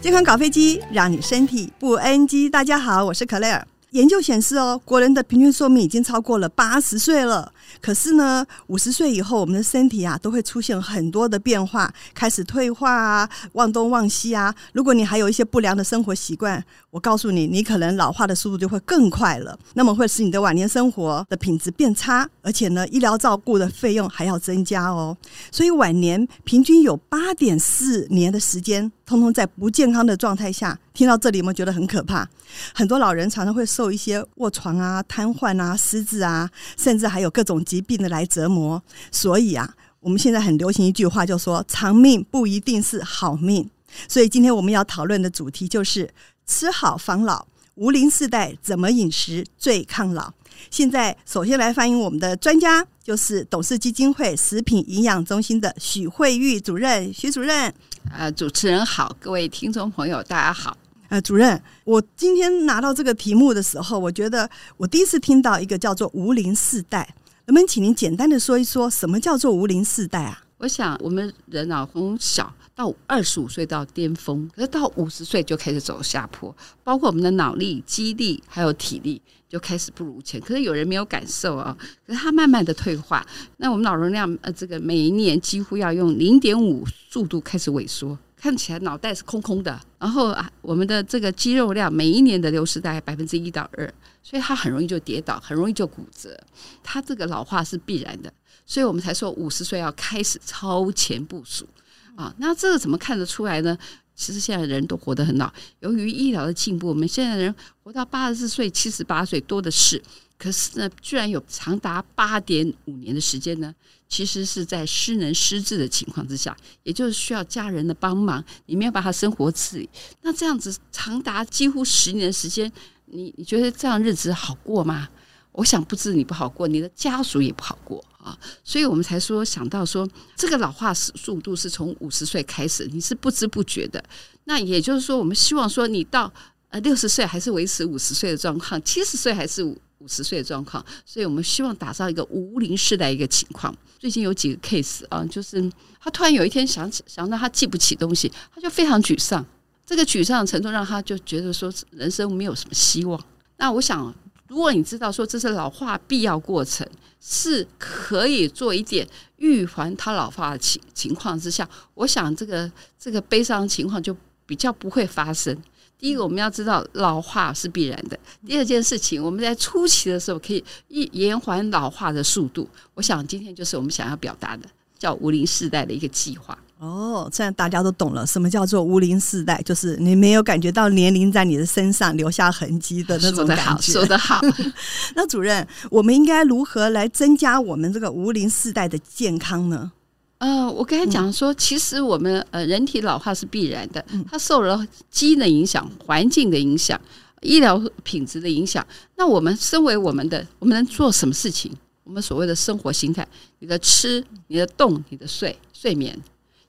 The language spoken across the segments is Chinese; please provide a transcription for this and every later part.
健康搞飞机，让你身体不 NG。大家好，我是克莱尔。研究显示哦，国人的平均寿命已经超过了八十岁了。可是呢，五十岁以后，我们的身体啊，都会出现很多的变化，开始退化啊，忘东忘西啊。如果你还有一些不良的生活习惯，我告诉你，你可能老化的速度就会更快了。那么会使你的晚年生活的品质变差，而且呢，医疗照顾的费用还要增加哦。所以晚年平均有八点四年的时间，通通在不健康的状态下。听到这里，有没有觉得很可怕？很多老人常常会受一些卧床啊、瘫痪啊、失智啊，甚至还有各种疾病的来折磨。所以啊，我们现在很流行一句话，就说“长命不一定是好命”。所以今天我们要讨论的主题就是吃好防老，无龄世代怎么饮食最抗老。现在首先来欢迎我们的专家，就是董事基金会食品营养中心的许慧玉主任。许主任，呃，主持人好，各位听众朋友，大家好。呃，主任，我今天拿到这个题目的时候，我觉得我第一次听到一个叫做“无龄世代”，能不能请您简单的说一说，什么叫做“无龄世代”啊？我想我们人啊，从小到二十五岁到巅峰，可是到五十岁就开始走下坡，包括我们的脑力、肌力还有体力就开始不如前。可是有人没有感受啊，可是他慢慢的退化。那我们脑容量呃，这个每一年几乎要用零点五速度开始萎缩。看起来脑袋是空空的，然后啊，我们的这个肌肉量每一年的流失大概百分之一到二，所以它很容易就跌倒，很容易就骨折。它这个老化是必然的，所以我们才说五十岁要开始超前部署啊。那这个怎么看得出来呢？其实现在人都活得很老，由于医疗的进步，我们现在人活到八十四岁、七十八岁多的是。可是呢，居然有长达八点五年的时间呢，其实是在失能失智的情况之下，也就是需要家人的帮忙，你没有办法生活自理。那这样子长达几乎十年的时间，你你觉得这样日子好过吗？我想不止你不好过，你的家属也不好过啊。所以我们才说想到说，这个老化速度是从五十岁开始，你是不知不觉的。那也就是说，我们希望说你到呃六十岁还是维持五十岁的状况，七十岁还是五。十岁的状况，所以我们希望打造一个无龄世代一个情况。最近有几个 case 啊，就是他突然有一天想起想到他记不起东西，他就非常沮丧。这个沮丧程度让他就觉得说人生没有什么希望。那我想，如果你知道说这是老化必要过程，是可以做一点预防他老化的情情况之下，我想这个这个悲伤情况就比较不会发生。第一个，我们要知道老化是必然的。第二件事情，我们在初期的时候可以一延缓老化的速度。我想今天就是我们想要表达的，叫无龄世代的一个计划。哦，这样大家都懂了，什么叫做无龄世代？就是你没有感觉到年龄在你的身上留下痕迹的那种感觉。说得好，说得好。那主任，我们应该如何来增加我们这个无龄世代的健康呢？呃，我刚才讲说，其实我们呃人体老化是必然的，它受了基因的影响、环境的影响、医疗品质的影响。那我们身为我们的，我们能做什么事情？我们所谓的生活形态，你的吃、你的动、你的睡、睡眠。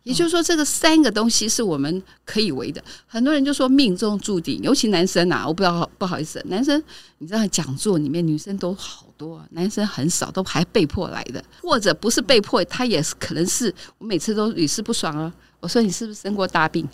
也就是说，这个三个东西是我们可以为的。很多人就说命中注定，尤其男生啊，我不知道不好意思，男生你知道讲座里面女生都好多，男生很少，都还被迫来的，或者不是被迫，他也是可能是我每次都屡试不爽啊。我说你是不是生过大病？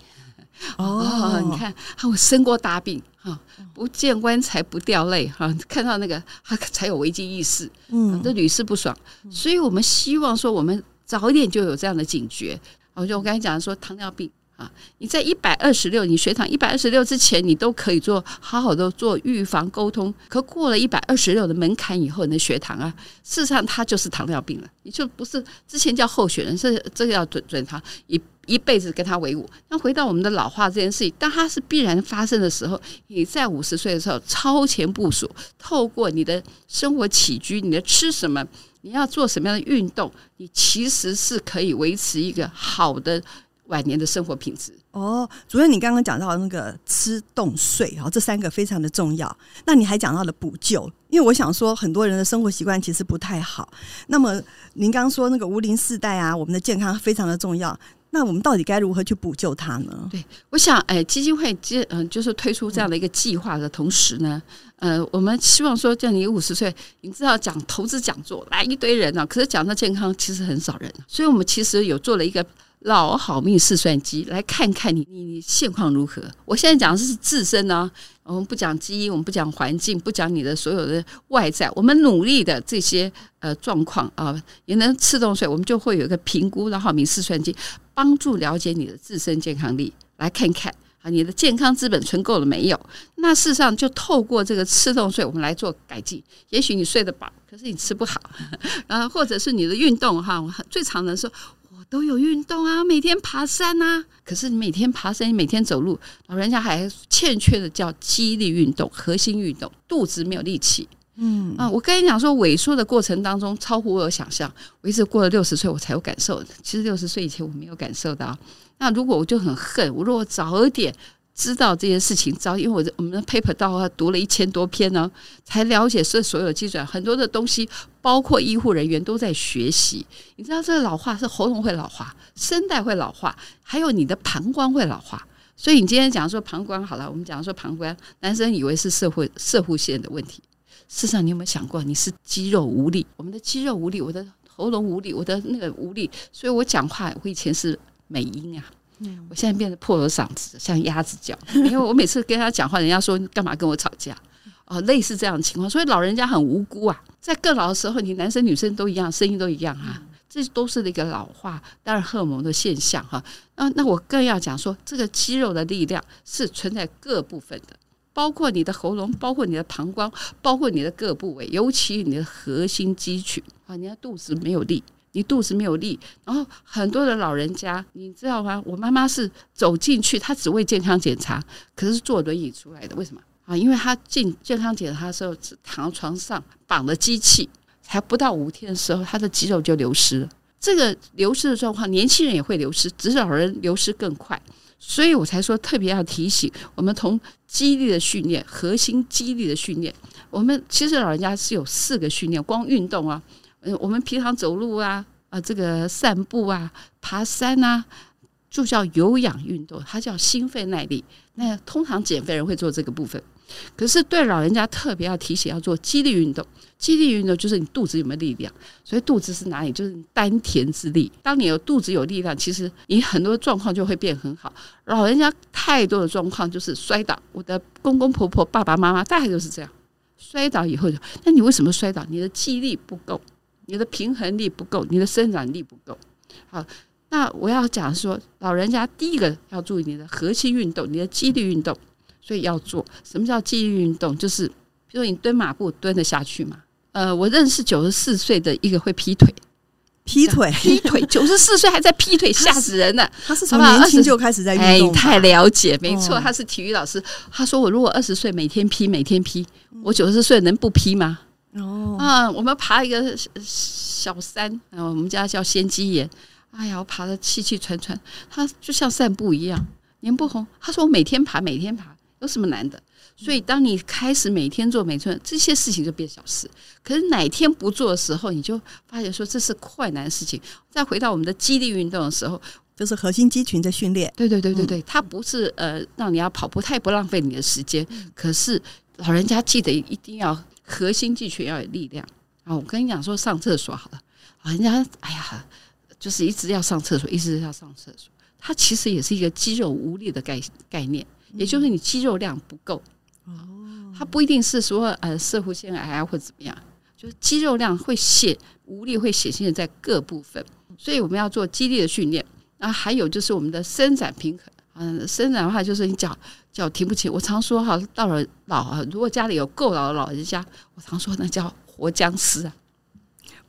哦，你看，我生过大病哈，不见棺材不掉泪哈，看到那个他才有危机意识，嗯，都屡试不爽。所以我们希望说，我们早一点就有这样的警觉。我就我刚才讲说糖尿病啊，你在一百二十六，你血糖一百二十六之前，你都可以做好好的做预防沟通。可过了一百二十六的门槛以后，你的血糖啊，事实上它就是糖尿病了。你就不是之前叫候选人，是这个要准准他一一辈子跟他为伍。那回到我们的老化这件事情，当它是必然发生的时候，你在五十岁的时候超前部署，透过你的生活起居，你的吃什么。你要做什么样的运动？你其实是可以维持一个好的晚年的生活品质。哦，主任，你刚刚讲到那个吃、动、睡，然后这三个非常的重要。那你还讲到了补救，因为我想说，很多人的生活习惯其实不太好。那么您刚刚说那个无龄世代啊，我们的健康非常的重要。那我们到底该如何去补救它呢？对，我想，哎，基金会接，嗯，就是推出这样的一个计划的同时呢，呃，我们希望说，叫你五十岁，你知道讲投资讲座来一堆人呢，可是讲到健康，其实很少人，所以我们其实有做了一个老好命试算机，来看看你你你现况如何。我现在讲的是自身呢、我们不讲基因，我们不讲环境，不讲你的所有的外在，我们努力的这些呃状况啊，也能吃动税，我们就会有一个评估老好命试算机，帮助了解你的自身健康力，来看看啊，你的健康资本存够了没有？那事实上就透过这个吃动睡，我们来做改进。也许你睡得饱，可是你吃不好，然后或者是你的运动哈，最常的是。都有运动啊，每天爬山啊。可是你每天爬山，你每天走路，老人家还欠缺的叫肌力运动、核心运动，肚子没有力气。嗯啊，我跟你讲说，萎缩的过程当中超乎我的想象。我一直过了六十岁，我才有感受。其实六十岁以前我没有感受到。那如果我就很恨，我如果早一点。知道这件事情，早因为我我们的 paper 到读了一千多篇呢，才了解这所有基准，很多的东西，包括医护人员都在学习。你知道这个老化是喉咙会老化，声带会老化，还有你的膀胱会老化。所以你今天讲说膀胱好了，我们讲说膀胱，男生以为是摄护摄护腺的问题，事实上你有没有想过，你是肌肉无力？我们的肌肉无力，我的喉咙无力，我的那个无力，所以我讲话我以前是美音啊。我现在变得破了嗓子，像鸭子叫。因为我每次跟他讲话，人家说干嘛跟我吵架？哦，类似这样的情况，所以老人家很无辜啊。在更老的时候，你男生女生都一样，声音都一样啊，这都是那个老化，当然荷尔蒙的现象哈。那那我更要讲说，这个肌肉的力量是存在各部分的，包括你的喉咙，包括你的膀胱，包括你的各部位，尤其你的核心肌群啊，你的肚子没有力。你肚子没有力，然后很多的老人家，你知道吗？我妈妈是走进去，她只为健康检查，可是坐轮椅出来的，为什么啊？因为她进健康检查的时候，只躺床上绑了机器，才不到五天的时候，她的肌肉就流失了。这个流失的状况，年轻人也会流失，只是老人流失更快，所以我才说特别要提醒我们，从肌力的训练、核心肌力的训练，我们其实老人家是有四个训练，光运动啊。我们平常走路啊，啊，这个散步啊，爬山啊，就叫有氧运动，它叫心肺耐力。那通常减肥人会做这个部分，可是对老人家特别要提醒，要做肌力运动。肌力运动就是你肚子有没有力量，所以肚子是哪里？就是丹田之力。当你有肚子有力量，其实你很多状况就会变很好。老人家太多的状况就是摔倒，我的公公婆婆、爸爸妈妈大概就是这样，摔倒以后就，那你为什么摔倒？你的肌力不够。你的平衡力不够，你的伸展力不够。好，那我要讲说，老人家第一个要注意你的核心运动，你的肌力运动，所以要做。什么叫肌力运动？就是比如说你蹲马步蹲得下去嘛。呃，我认识九十四岁的一个会劈腿，劈腿，劈腿，九十四岁还在劈腿，吓死人了。他是从年轻就开始在运动，哎，太了解，没错，他是体育老师。他说我如果二十岁每天劈，每天劈，我九十四岁能不劈吗？哦啊，我们爬一个小山，啊，我们家叫仙鸡岩。哎呀，我爬的气气喘喘，他就像散步一样。年不红，他说我每天爬，每天爬，有什么难的？所以当你开始每天做每天这些事情，就变小事。可是哪天不做的时候，你就发现说这是困难的事情。再回到我们的肌力运动的时候，就是核心肌群的训练。对对对对对，它不是呃让你要跑步，它也不浪费你的时间。可是老人家记得一定要。核心肌群要有力量啊！我跟你讲说，上厕所好了，人家哎呀，就是一直要上厕所，一直要上厕所。它其实也是一个肌肉无力的概概念，也就是你肌肉量不够。哦，它不一定是说呃，摄护腺癌啊或怎么样，就是肌肉量会显无力，会显现在各部分。所以我们要做肌力的训练。然后还有就是我们的伸展平衡。嗯，伸展的话就是你脚脚提不起。我常说哈，到了老啊，如果家里有够老的老人家，我常说那叫活僵尸啊，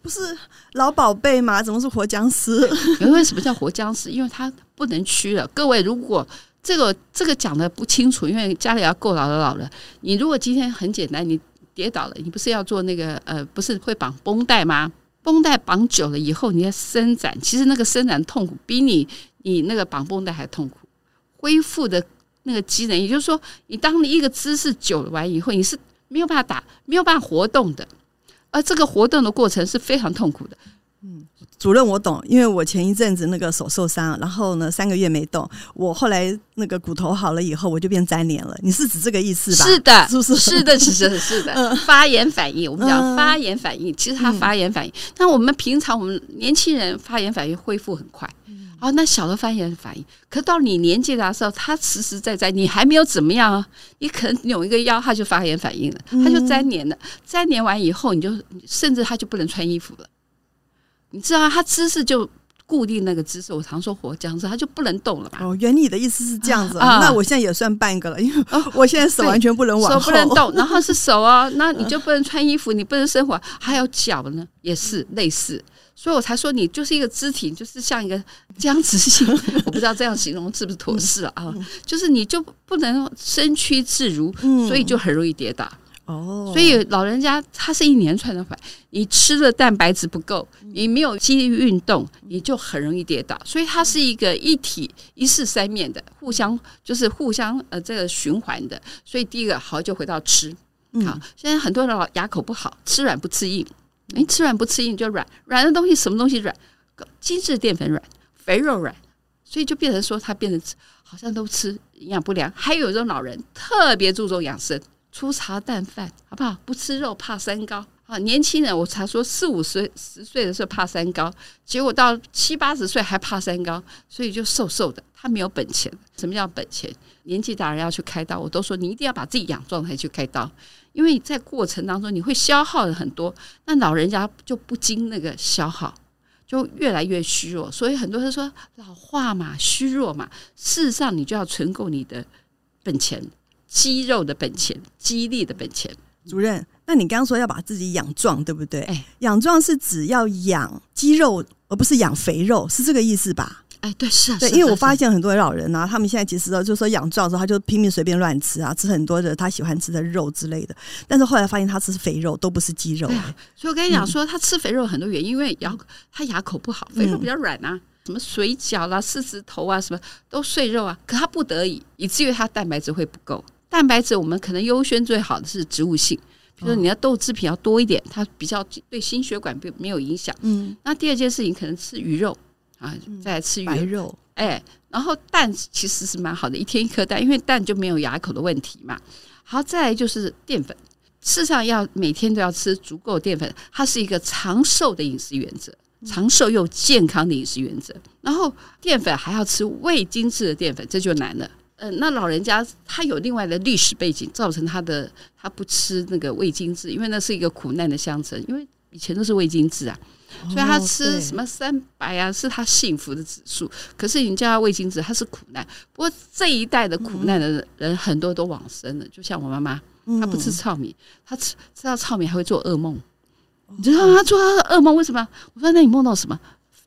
不是老宝贝吗？怎么是活僵尸？因为 什么叫活僵尸？因为他不能屈了。各位，如果这个这个讲的不清楚，因为家里要够老的老人，你如果今天很简单，你跌倒了，你不是要做那个呃，不是会绑绷带吗？绷带绑久了以后，你要伸展，其实那个伸展痛苦比你你那个绑绷带还痛苦。恢复的那个机能，也就是说，你当你一个姿势久了完以后，你是没有办法打，没有办法活动的，而这个活动的过程是非常痛苦的。嗯，主任我懂，因为我前一阵子那个手受伤，然后呢三个月没动，我后来那个骨头好了以后，我就变粘连了。你是指这个意思吧？是的，是不是？是的，是的，是的。发炎反应，我们讲发炎反应，其实它发炎反应。那我们平常我们年轻人发炎反应恢复很快。哦，那小的发炎反应，可到你年纪大的时候，他实实在在，你还没有怎么样啊，你可能扭一个腰，他就发炎反应了，他就粘连了，粘连完以后，你就甚至他就不能穿衣服了，你知道他姿势就。固定那个姿势，我常说活僵尸，他就不能动了吧？哦，原理的意思是这样子，啊、那我现在也算半个了，因为我现在手完全不能往后，手不能动，然后是手啊，那你就不能穿衣服，你不能生活，还有脚呢，也是类似，所以我才说你就是一个肢体，就是像一个僵直性，我不知道这样形容是不是妥适啊？就是你就不能身躯自如，所以就很容易跌倒。哦，所以老人家他是一连串的反应，你吃的蛋白质不够，你没有肌力运动，你就很容易跌倒。所以它是一个一体一式三面的，互相就是互相呃这个循环的。所以第一个好就回到吃，好，现在很多人牙口不好，吃软不吃硬，你，吃软不吃硬就软，软的东西什么东西软？精致淀粉软，肥肉软，所以就变成说他变成吃好像都吃营养不良。还有一种老人特别注重养生。粗茶淡饭，好不好？不吃肉，怕三高啊！年轻人，我才说四五岁、十岁的时候怕三高，结果到七八十岁还怕三高，所以就瘦瘦的。他没有本钱。什么叫本钱？年纪大人要去开刀，我都说你一定要把自己养壮才去开刀，因为在过程当中你会消耗的很多，那老人家就不经那个消耗，就越来越虚弱。所以很多人说老化嘛，虚弱嘛，事实上你就要存够你的本钱。肌肉的本钱，肌力的本钱。主任，那你刚刚说要把自己养壮，对不对？哎，养壮是指要养肌肉，而不是养肥肉，是这个意思吧？哎，对，是啊，对，因为我发现很多老人啊，他们现在其实就是说养壮的时候，他就拼命随便乱吃啊，吃很多的他喜欢吃的肉之类的。但是后来发现他吃肥肉都不是肌肉，啊，所以我跟你讲说，他吃肥肉很多原因，因为牙他牙口不好，肥肉比较软啊。什么水饺啦、狮子头啊，什么都碎肉啊，可他不得已，以至于他蛋白质会不够。蛋白质我们可能优先最好的是植物性，比如说你的豆制品要多一点，它比较对心血管没没有影响。嗯，那第二件事情可能吃鱼肉啊，再来吃鱼白肉，哎，然后蛋其实是蛮好的，一天一颗蛋，因为蛋就没有牙口的问题嘛。好，再来就是淀粉，事实上要每天都要吃足够淀粉，它是一个长寿的饮食原则，长寿又健康的饮食原则。然后淀粉还要吃未精制的淀粉，这就难了。嗯、呃，那老人家他有另外的历史背景，造成他的他不吃那个味精制，因为那是一个苦难的象征。因为以前都是味精制啊，所以他吃什么三白啊，是他幸福的指数。可是你叫他味精制，他是苦难。不过这一代的苦难的人很多都往生了，就像我妈妈，她不吃糙米，她吃吃到糙米还会做噩梦。你知道她做噩梦为什么？我说那你梦到什么？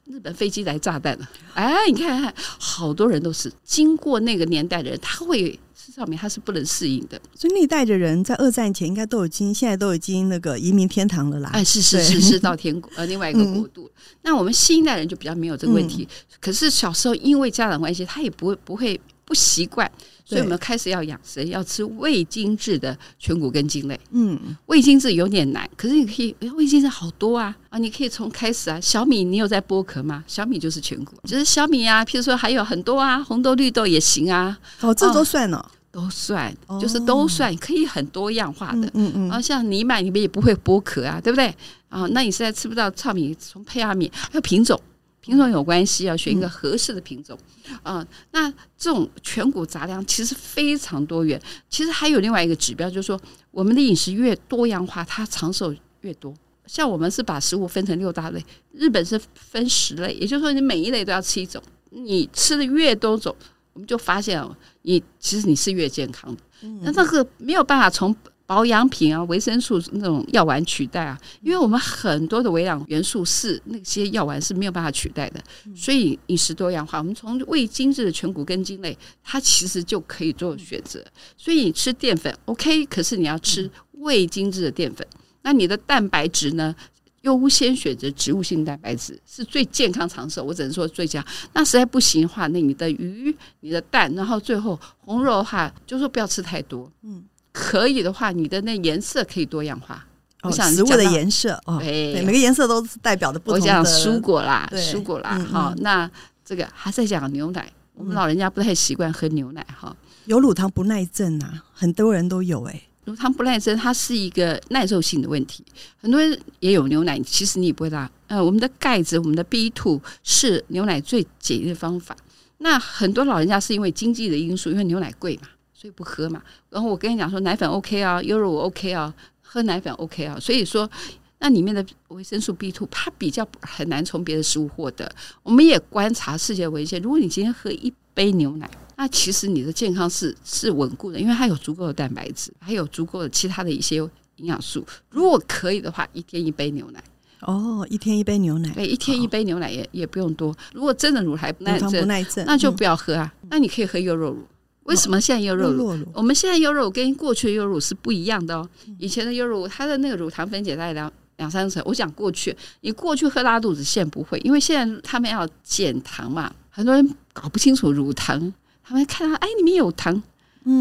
日本飞机来炸弹了！哎，你看看，好多人都是经过那个年代的人，他会是上面，他是不能适应的。所以那一代的人在二战前应该都已经，现在都已经那个移民天堂了啦。哎，是是是是到天国呃 另外一个国度。嗯、那我们新一代人就比较没有这个问题。嗯、可是小时候因为家长关系，他也不会不会不习惯。所以我们开始要养生，要吃未精制的全谷根茎类。嗯，未精制有点难，可是你可以，未精制好多啊啊！你可以从开始啊，小米你有在剥壳吗？小米就是全谷，就是小米啊。譬如说还有很多啊，红豆、绿豆也行啊。哦，这都算了，哦，都算，就是都算，可以很多样化的。嗯嗯。然后像你买，你们也不会剥壳啊，对不对？啊，那你现在吃不到糙米，从胚芽米还有品种。品种有关系，要选一个合适的品种。啊、嗯呃，那这种全谷杂粮其实非常多元。其实还有另外一个指标，就是说我们的饮食越多样化，它长寿越多。像我们是把食物分成六大类，日本是分十类，也就是说你每一类都要吃一种。你吃的越多种，我们就发现你其实你是越健康的。那这个没有办法从。保养品啊，维生素那种药丸取代啊，因为我们很多的微量元素是那些药丸是没有办法取代的，所以饮食多样化，我们从未精制的全谷根茎类，它其实就可以做选择。所以你吃淀粉 OK，可是你要吃未精制的淀粉。那你的蛋白质呢？优先选择植物性蛋白质是最健康长寿。我只能说最佳。那实在不行的话，那你的鱼、你的蛋，然后最后红肉的话，就说不要吃太多。嗯。可以的话，你的那颜色可以多样化。我想食物的颜色哦，对，每个颜色都是代表的不同的。我讲蔬果啦，蔬果啦，好，那这个还在讲牛奶。我们老人家不太习惯喝牛奶哈，有乳糖不耐症啊，很多人都有哎。乳糖不耐症它是一个耐受性的问题，很多人也有牛奶，其实你也不会拉呃，我们的钙质，我们的 B two 是牛奶最简易的方法。那很多老人家是因为经济的因素，因为牛奶贵嘛，所以不喝嘛。然后我跟你讲说，奶粉 OK 啊，优酪乳 OK 啊，喝奶粉 OK 啊。所以说，那里面的维生素 B two 它比较很难从别的食物获得。我们也观察世界文献，如果你今天喝一杯牛奶，那其实你的健康是是稳固的，因为它有足够的蛋白质，还有足够的其他的一些营养素。如果可以的话，一天一杯牛奶。哦，一天一杯牛奶，对，一天一杯牛奶也也不用多。如果真的乳糖不耐症，不耐症，那就不要喝啊。那你可以喝优酪乳。为什么现在优酪乳？我们现在优酪乳跟过去的优酪乳是不一样的哦。以前的优酪乳，它的那个乳糖分解大概两两三成。我讲过去，你过去喝拉肚子，现在不会，因为现在他们要减糖嘛。很多人搞不清楚乳糖，他们看到哎里面有糖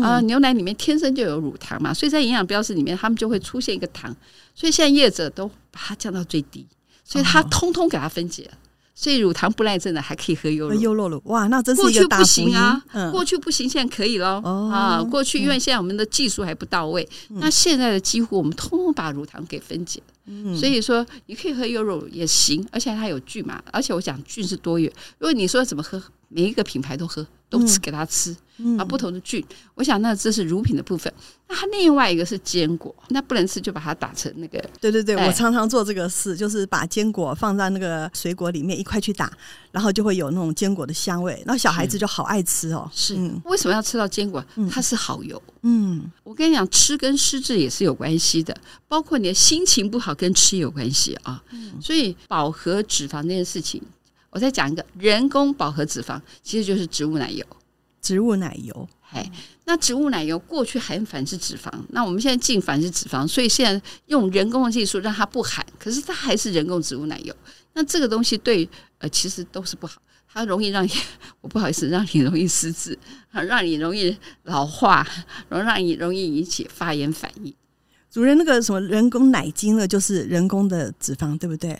啊，牛奶里面天生就有乳糖嘛，所以在营养标识里面，他们就会出现一个糖。所以现在业者都把它降到最低，所以它通通给它分解了。所以乳糖不耐症的还可以喝优酪乳。优酪乳哇，那真是一个大福音啊！过去不行，现在可以喽。啊，过去因为现在我们的技术还不到位，那现在的几乎我们通通把乳糖给分解了。所以说你可以喝优酪乳也行，而且它有菌嘛，而且我讲菌是多元。如果你说怎么喝，每一个品牌都喝。都吃给他吃，啊，不同的菌，我想那这是乳品的部分。那它另外一个是坚果，那不能吃就把它打成那个。对对对，我常常做这个事，就是把坚果放在那个水果里面一块去打，然后就会有那种坚果的香味，然后小孩子就好爱吃哦。是，为什么要吃到坚果？它是好油。嗯，我跟你讲，吃跟失智也是有关系的，包括你的心情不好跟吃有关系啊。嗯所以饱和脂肪这件事情。我再讲一个人工饱和脂肪，其实就是植物奶油。植物奶油，哎，那植物奶油过去含反式脂肪，那我们现在进反式脂肪，所以现在用人工的技术让它不含，可是它还是人工植物奶油。那这个东西对呃，其实都是不好，它容易让你，我不好意思，让你容易失智，让你容易老化，然后让你容易引起发炎反应。主任，那个什么人工奶精呢，就是人工的脂肪，对不对？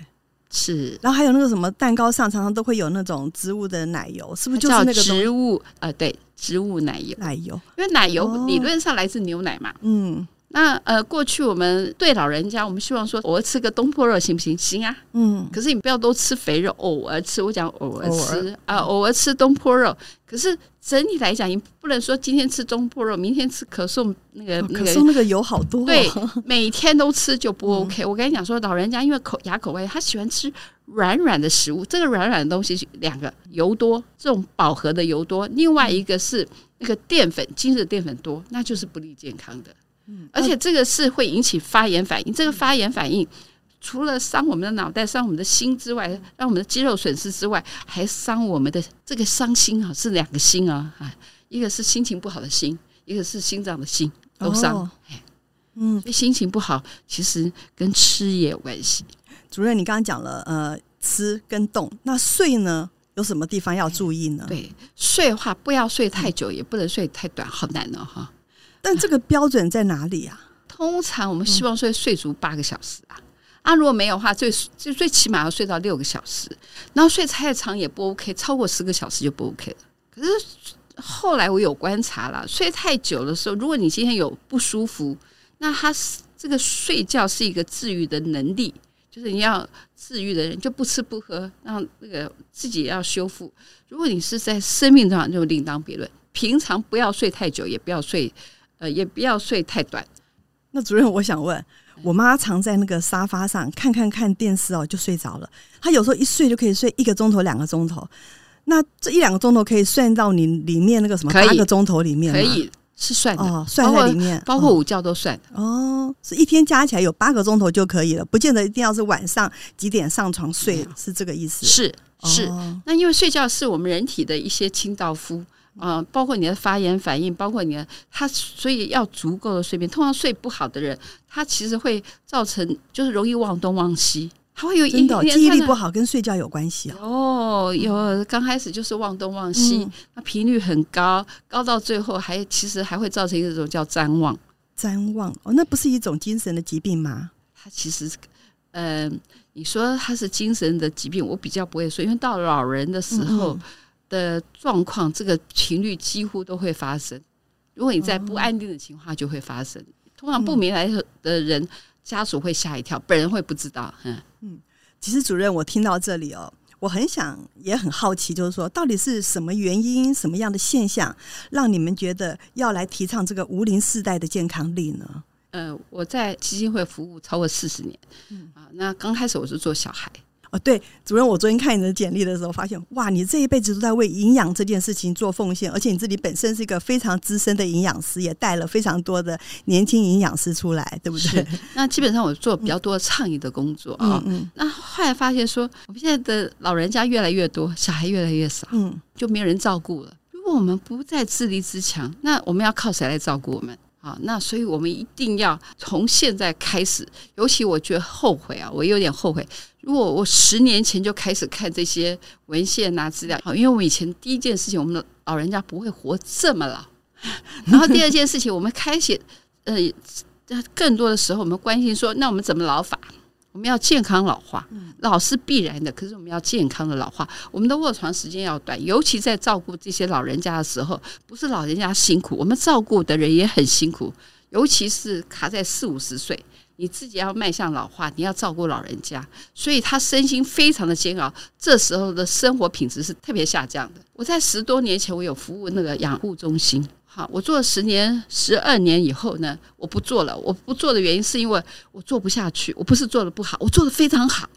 是，然后还有那个什么蛋糕上常常都会有那种植物的奶油，是不是就是那个植物？啊、呃，对，植物奶油，奶油，因为奶油理论上来自牛奶嘛。哦、嗯，那呃，过去我们对老人家，我们希望说，偶尔吃个东坡肉行不行？行啊。嗯，可是你不要多吃肥肉，偶尔吃。我讲偶尔吃啊，偶尔吃东坡肉，可是。整体来讲，你不能说今天吃中部肉，明天吃可颂那个那个。可颂那个油好多。对，每天都吃就不 OK。我跟你讲说，老人家因为口牙口味，他喜欢吃软软的食物。这个软软的东西，两个油多，这种饱和的油多；另外一个是那个淀粉，精致淀粉多，那就是不利健康的。嗯，而且这个是会引起发炎反应。这个发炎反应。除了伤我们的脑袋、伤我们的心之外，让我们的肌肉损失之外，还伤我们的这个伤心啊，是两个心啊，啊，一个是心情不好的心，一个是心脏的心都伤。哦、嗯，所以心情不好其实跟吃也有关系。主任，你刚刚讲了呃，吃跟动，那睡呢，有什么地方要注意呢？对，睡的话不要睡太久，也不能睡太短，好难哦哈。但这个标准在哪里啊？通常我们希望睡睡足八个小时啊。那、啊、如果没有的话，最就最起码要睡到六个小时，然后睡太长也不 OK，超过十个小时就不 OK 了。可是后来我有观察了，睡太久的时候，如果你今天有不舒服，那他这个睡觉是一个治愈的能力，就是你要治愈的人就不吃不喝，让那个自己要修复。如果你是在生命上就另当别论，平常不要睡太久，也不要睡呃，也不要睡太短。那主任，我想问。我妈常在那个沙发上看看看电视哦，就睡着了。她有时候一睡就可以睡一个钟头、两个钟头。那这一两个钟头可以算到你里面那个什么八个钟头里面？可以是算的，哦，算在里面，包括午觉都算的。哦，是一天加起来有八个钟头就可以了，不见得一定要是晚上几点上床睡，是这个意思？是是。哦，那因为睡觉是我们人体的一些清道夫。嗯，包括你的发炎反应，包括你的他，所以要足够的睡眠。通常睡不好的人，他其实会造成就是容易忘东忘西，他会有一点记忆力不好，跟睡觉有关系啊哦。有刚开始就是忘东忘西，那频率很高，高到最后还其实还会造成一种叫譫妄。譫妄哦，那不是一种精神的疾病吗？他其实，嗯、呃，你说他是精神的疾病，我比较不会说，因为到老人的时候。嗯的状况，这个频率几乎都会发生。如果你在不安定的情况，就会发生。通常不明来的人，家属会吓一跳，本人会不知道。嗯嗯，其实主任，我听到这里哦，我很想也很好奇，就是说，到底是什么原因、什么样的现象，让你们觉得要来提倡这个无龄世代的健康力呢？呃，我在基金会服务超过四十年，嗯啊，那刚开始我是做小孩。哦，对，主任，我昨天看你的简历的时候，发现哇，你这一辈子都在为营养这件事情做奉献，而且你自己本身是一个非常资深的营养师，也带了非常多的年轻营养师出来，对不对？那基本上我做比较多倡议的工作啊。那后来发现说，我们现在的老人家越来越多，小孩越来越少，嗯，就没有人照顾了。如果我们不再自立自强，那我们要靠谁来照顾我们？啊，那所以我们一定要从现在开始，尤其我觉得后悔啊，我有点后悔。如果我十年前就开始看这些文献呐、资料，好，因为我们以前第一件事情，我们的老人家不会活这么老。然后第二件事情，我们开始呃，更多的时候我们关心说，那我们怎么老法？我们要健康老化，老是必然的，可是我们要健康的老化。我们的卧床时间要短，尤其在照顾这些老人家的时候，不是老人家辛苦，我们照顾的人也很辛苦，尤其是卡在四五十岁。你自己要迈向老化，你要照顾老人家，所以他身心非常的煎熬。这时候的生活品质是特别下降的。我在十多年前，我有服务那个养护中心，好，我做了十年、十二年以后呢，我不做了。我不做的原因是因为我做不下去。我不是做的不好，我做的非常好，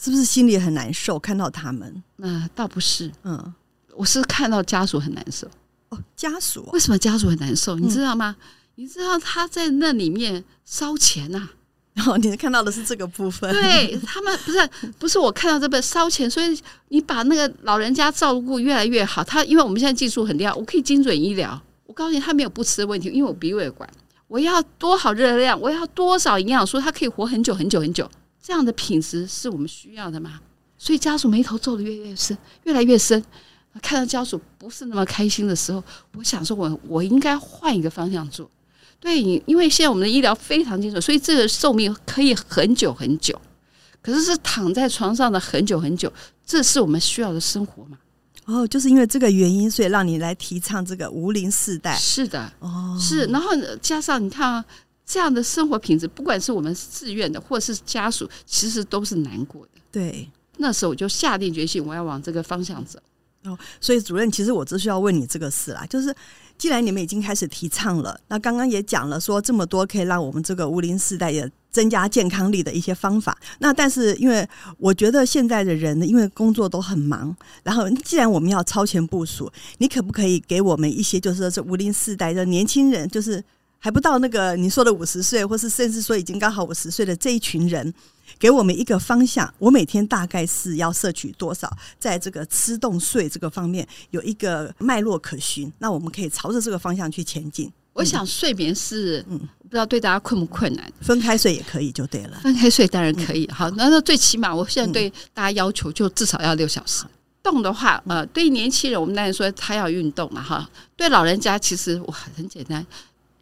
是不是心里很难受？看到他们，那、呃、倒不是，嗯，我是看到家属很难受。哦，家属为什么家属很难受？你知道吗？嗯、你知道他在那里面烧钱呐、啊。哦，你看到的是这个部分。对他们不是不是我看到这边烧钱，所以你把那个老人家照顾越来越好。他因为我们现在技术很厉害，我可以精准医疗。我告诉你，他没有不吃的问题，因为我鼻胃管，我要多少热量，我要多少营养素，他可以活很久很久很久。这样的品质是我们需要的吗？所以家属眉头皱得越来越深，越来越深。看到家属不是那么开心的时候，我想说我我应该换一个方向做。对，因为现在我们的医疗非常精准，所以这个寿命可以很久很久。可是是躺在床上的很久很久，这是我们需要的生活吗？哦，就是因为这个原因，所以让你来提倡这个无龄世代。是的，哦，是。然后加上你看啊，这样的生活品质，不管是我们自愿的，或是家属，其实都是难过的。对，那时候我就下定决心，我要往这个方向走。哦，所以主任，其实我只需要问你这个事啦，就是。既然你们已经开始提倡了，那刚刚也讲了说这么多可以让我们这个无龄世代也增加健康力的一些方法。那但是因为我觉得现在的人呢，因为工作都很忙，然后既然我们要超前部署，你可不可以给我们一些，就是说这无龄世代的年轻人，就是还不到那个你说的五十岁，或是甚至说已经刚好五十岁的这一群人。给我们一个方向，我每天大概是要摄取多少，在这个吃动睡这个方面有一个脉络可循，那我们可以朝着这个方向去前进。我想睡眠是，嗯，不知道对大家困不困难，分开睡也可以就对了。分开睡当然可以，嗯、好，那那最起码我现在对大家要求就至少要六小时。动的话，呃，对于年轻人我们当然说他要运动了哈，对老人家其实我很简单，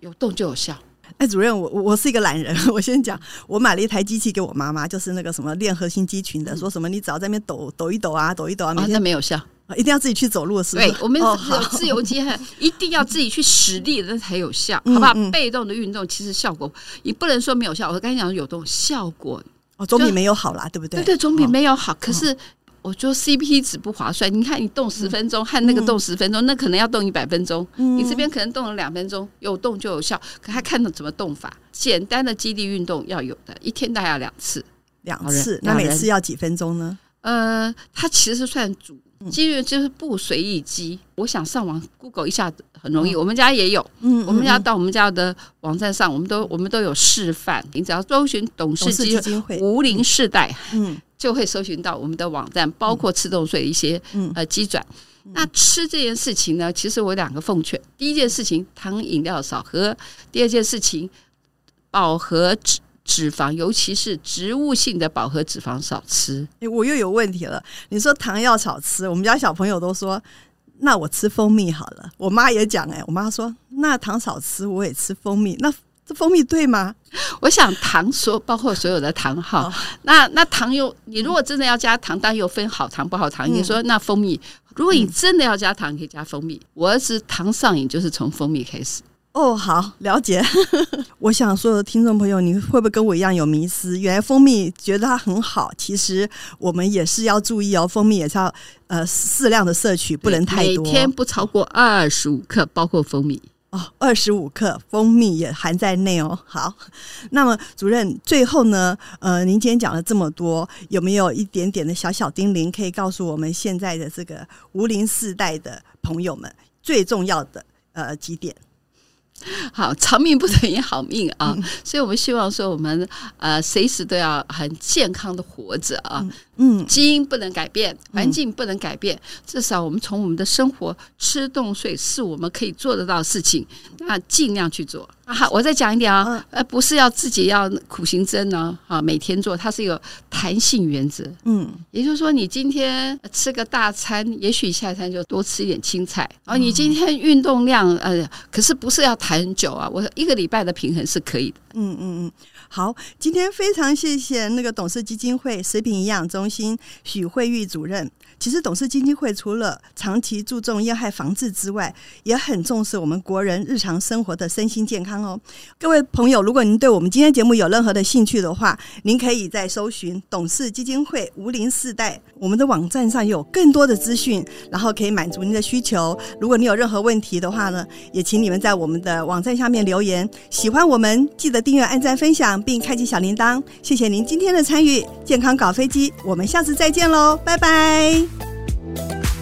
有动就有效。哎，主任，我我我是一个懒人。我先讲，我买了一台机器给我妈妈，就是那个什么练核心肌群的，说什么你只要在那边抖抖一抖啊，抖一抖啊，每天、哦、那没有效，一定要自己去走路，是不是？对，我们有自由基，一定要自己去使力，那才有效，好不好？被动的运动其实效果，你不能说没有效。我刚才讲有动效果，哦，总比没有好啦，对不对？对对，总比没有好。哦、可是。我觉得 CP 值不划算。你看，你动十分钟和那个动十分钟，那可能要动一百分钟。你这边可能动了两分钟，有动就有效。可还看到怎么动法，简单的肌力运动要有的，一天大概要两次，两次。那每次要几分钟呢？呃，它其实算组肌力，就是不随意机。我想上网 Google 一下很容易，我们家也有。嗯，我们家到我们家的网站上，我们都我们都有示范。你只要搜寻董事基金会无龄世代，嗯。就会搜寻到我们的网站，包括吃动睡的一些呃机转。那吃这件事情呢，其实我有两个奉劝：第一件事情，糖饮料少喝；第二件事情，饱和脂脂肪，尤其是植物性的饱和脂肪少吃。欸，我又有问题了。你说糖要少吃，我们家小朋友都说，那我吃蜂蜜好了。我妈也讲，哎，我妈说，那糖少吃，我也吃蜂蜜。那这蜂蜜对吗？我想糖所包括所有的糖哈、哦，那那糖又你如果真的要加糖，当然有分好糖不好糖。嗯、你说那蜂蜜，如果你真的要加糖，可以加蜂蜜。我儿子糖上瘾就是从蜂蜜开始。哦，好，了解。我想所有的听众朋友，你会不会跟我一样有迷思？原来蜂蜜觉得它很好，其实我们也是要注意哦。蜂蜜也是要呃适量的摄取，不能太多，每天不超过二十五克，包括蜂蜜哦，二十五克蜂蜜也含在内哦。好，那么主任最后呢，呃，您今天讲了这么多，有没有一点点的小小叮咛可以告诉我们现在的这个无龄世代的朋友们最重要的呃几点？好，长命不等于好命啊，所以我们希望说，我们呃随时都要很健康的活着啊。基因不能改变，环境不能改变，嗯、至少我们从我们的生活吃动睡是我们可以做得到的事情，那尽量去做。好，我再讲一点啊，呃，不是要自己要苦行僧呢，啊，每天做，它是一个弹性原则。嗯，也就是说，你今天吃个大餐，也许下餐就多吃一点青菜。啊，你今天运动量，呃，可是不是要弹很久啊？我一个礼拜的平衡是可以的。嗯嗯嗯。好，今天非常谢谢那个董事基金会食品营养中中心许慧玉主任。其实董氏基金会除了长期注重烟害防治之外，也很重视我们国人日常生活的身心健康哦。各位朋友，如果您对我们今天节目有任何的兴趣的话，您可以在搜寻董氏基金会无龄世代，我们的网站上有更多的资讯，然后可以满足您的需求。如果你有任何问题的话呢，也请你们在我们的网站下面留言。喜欢我们，记得订阅、按赞、分享，并开启小铃铛。谢谢您今天的参与，健康搞飞机，我们下次再见喽，拜拜。Bye.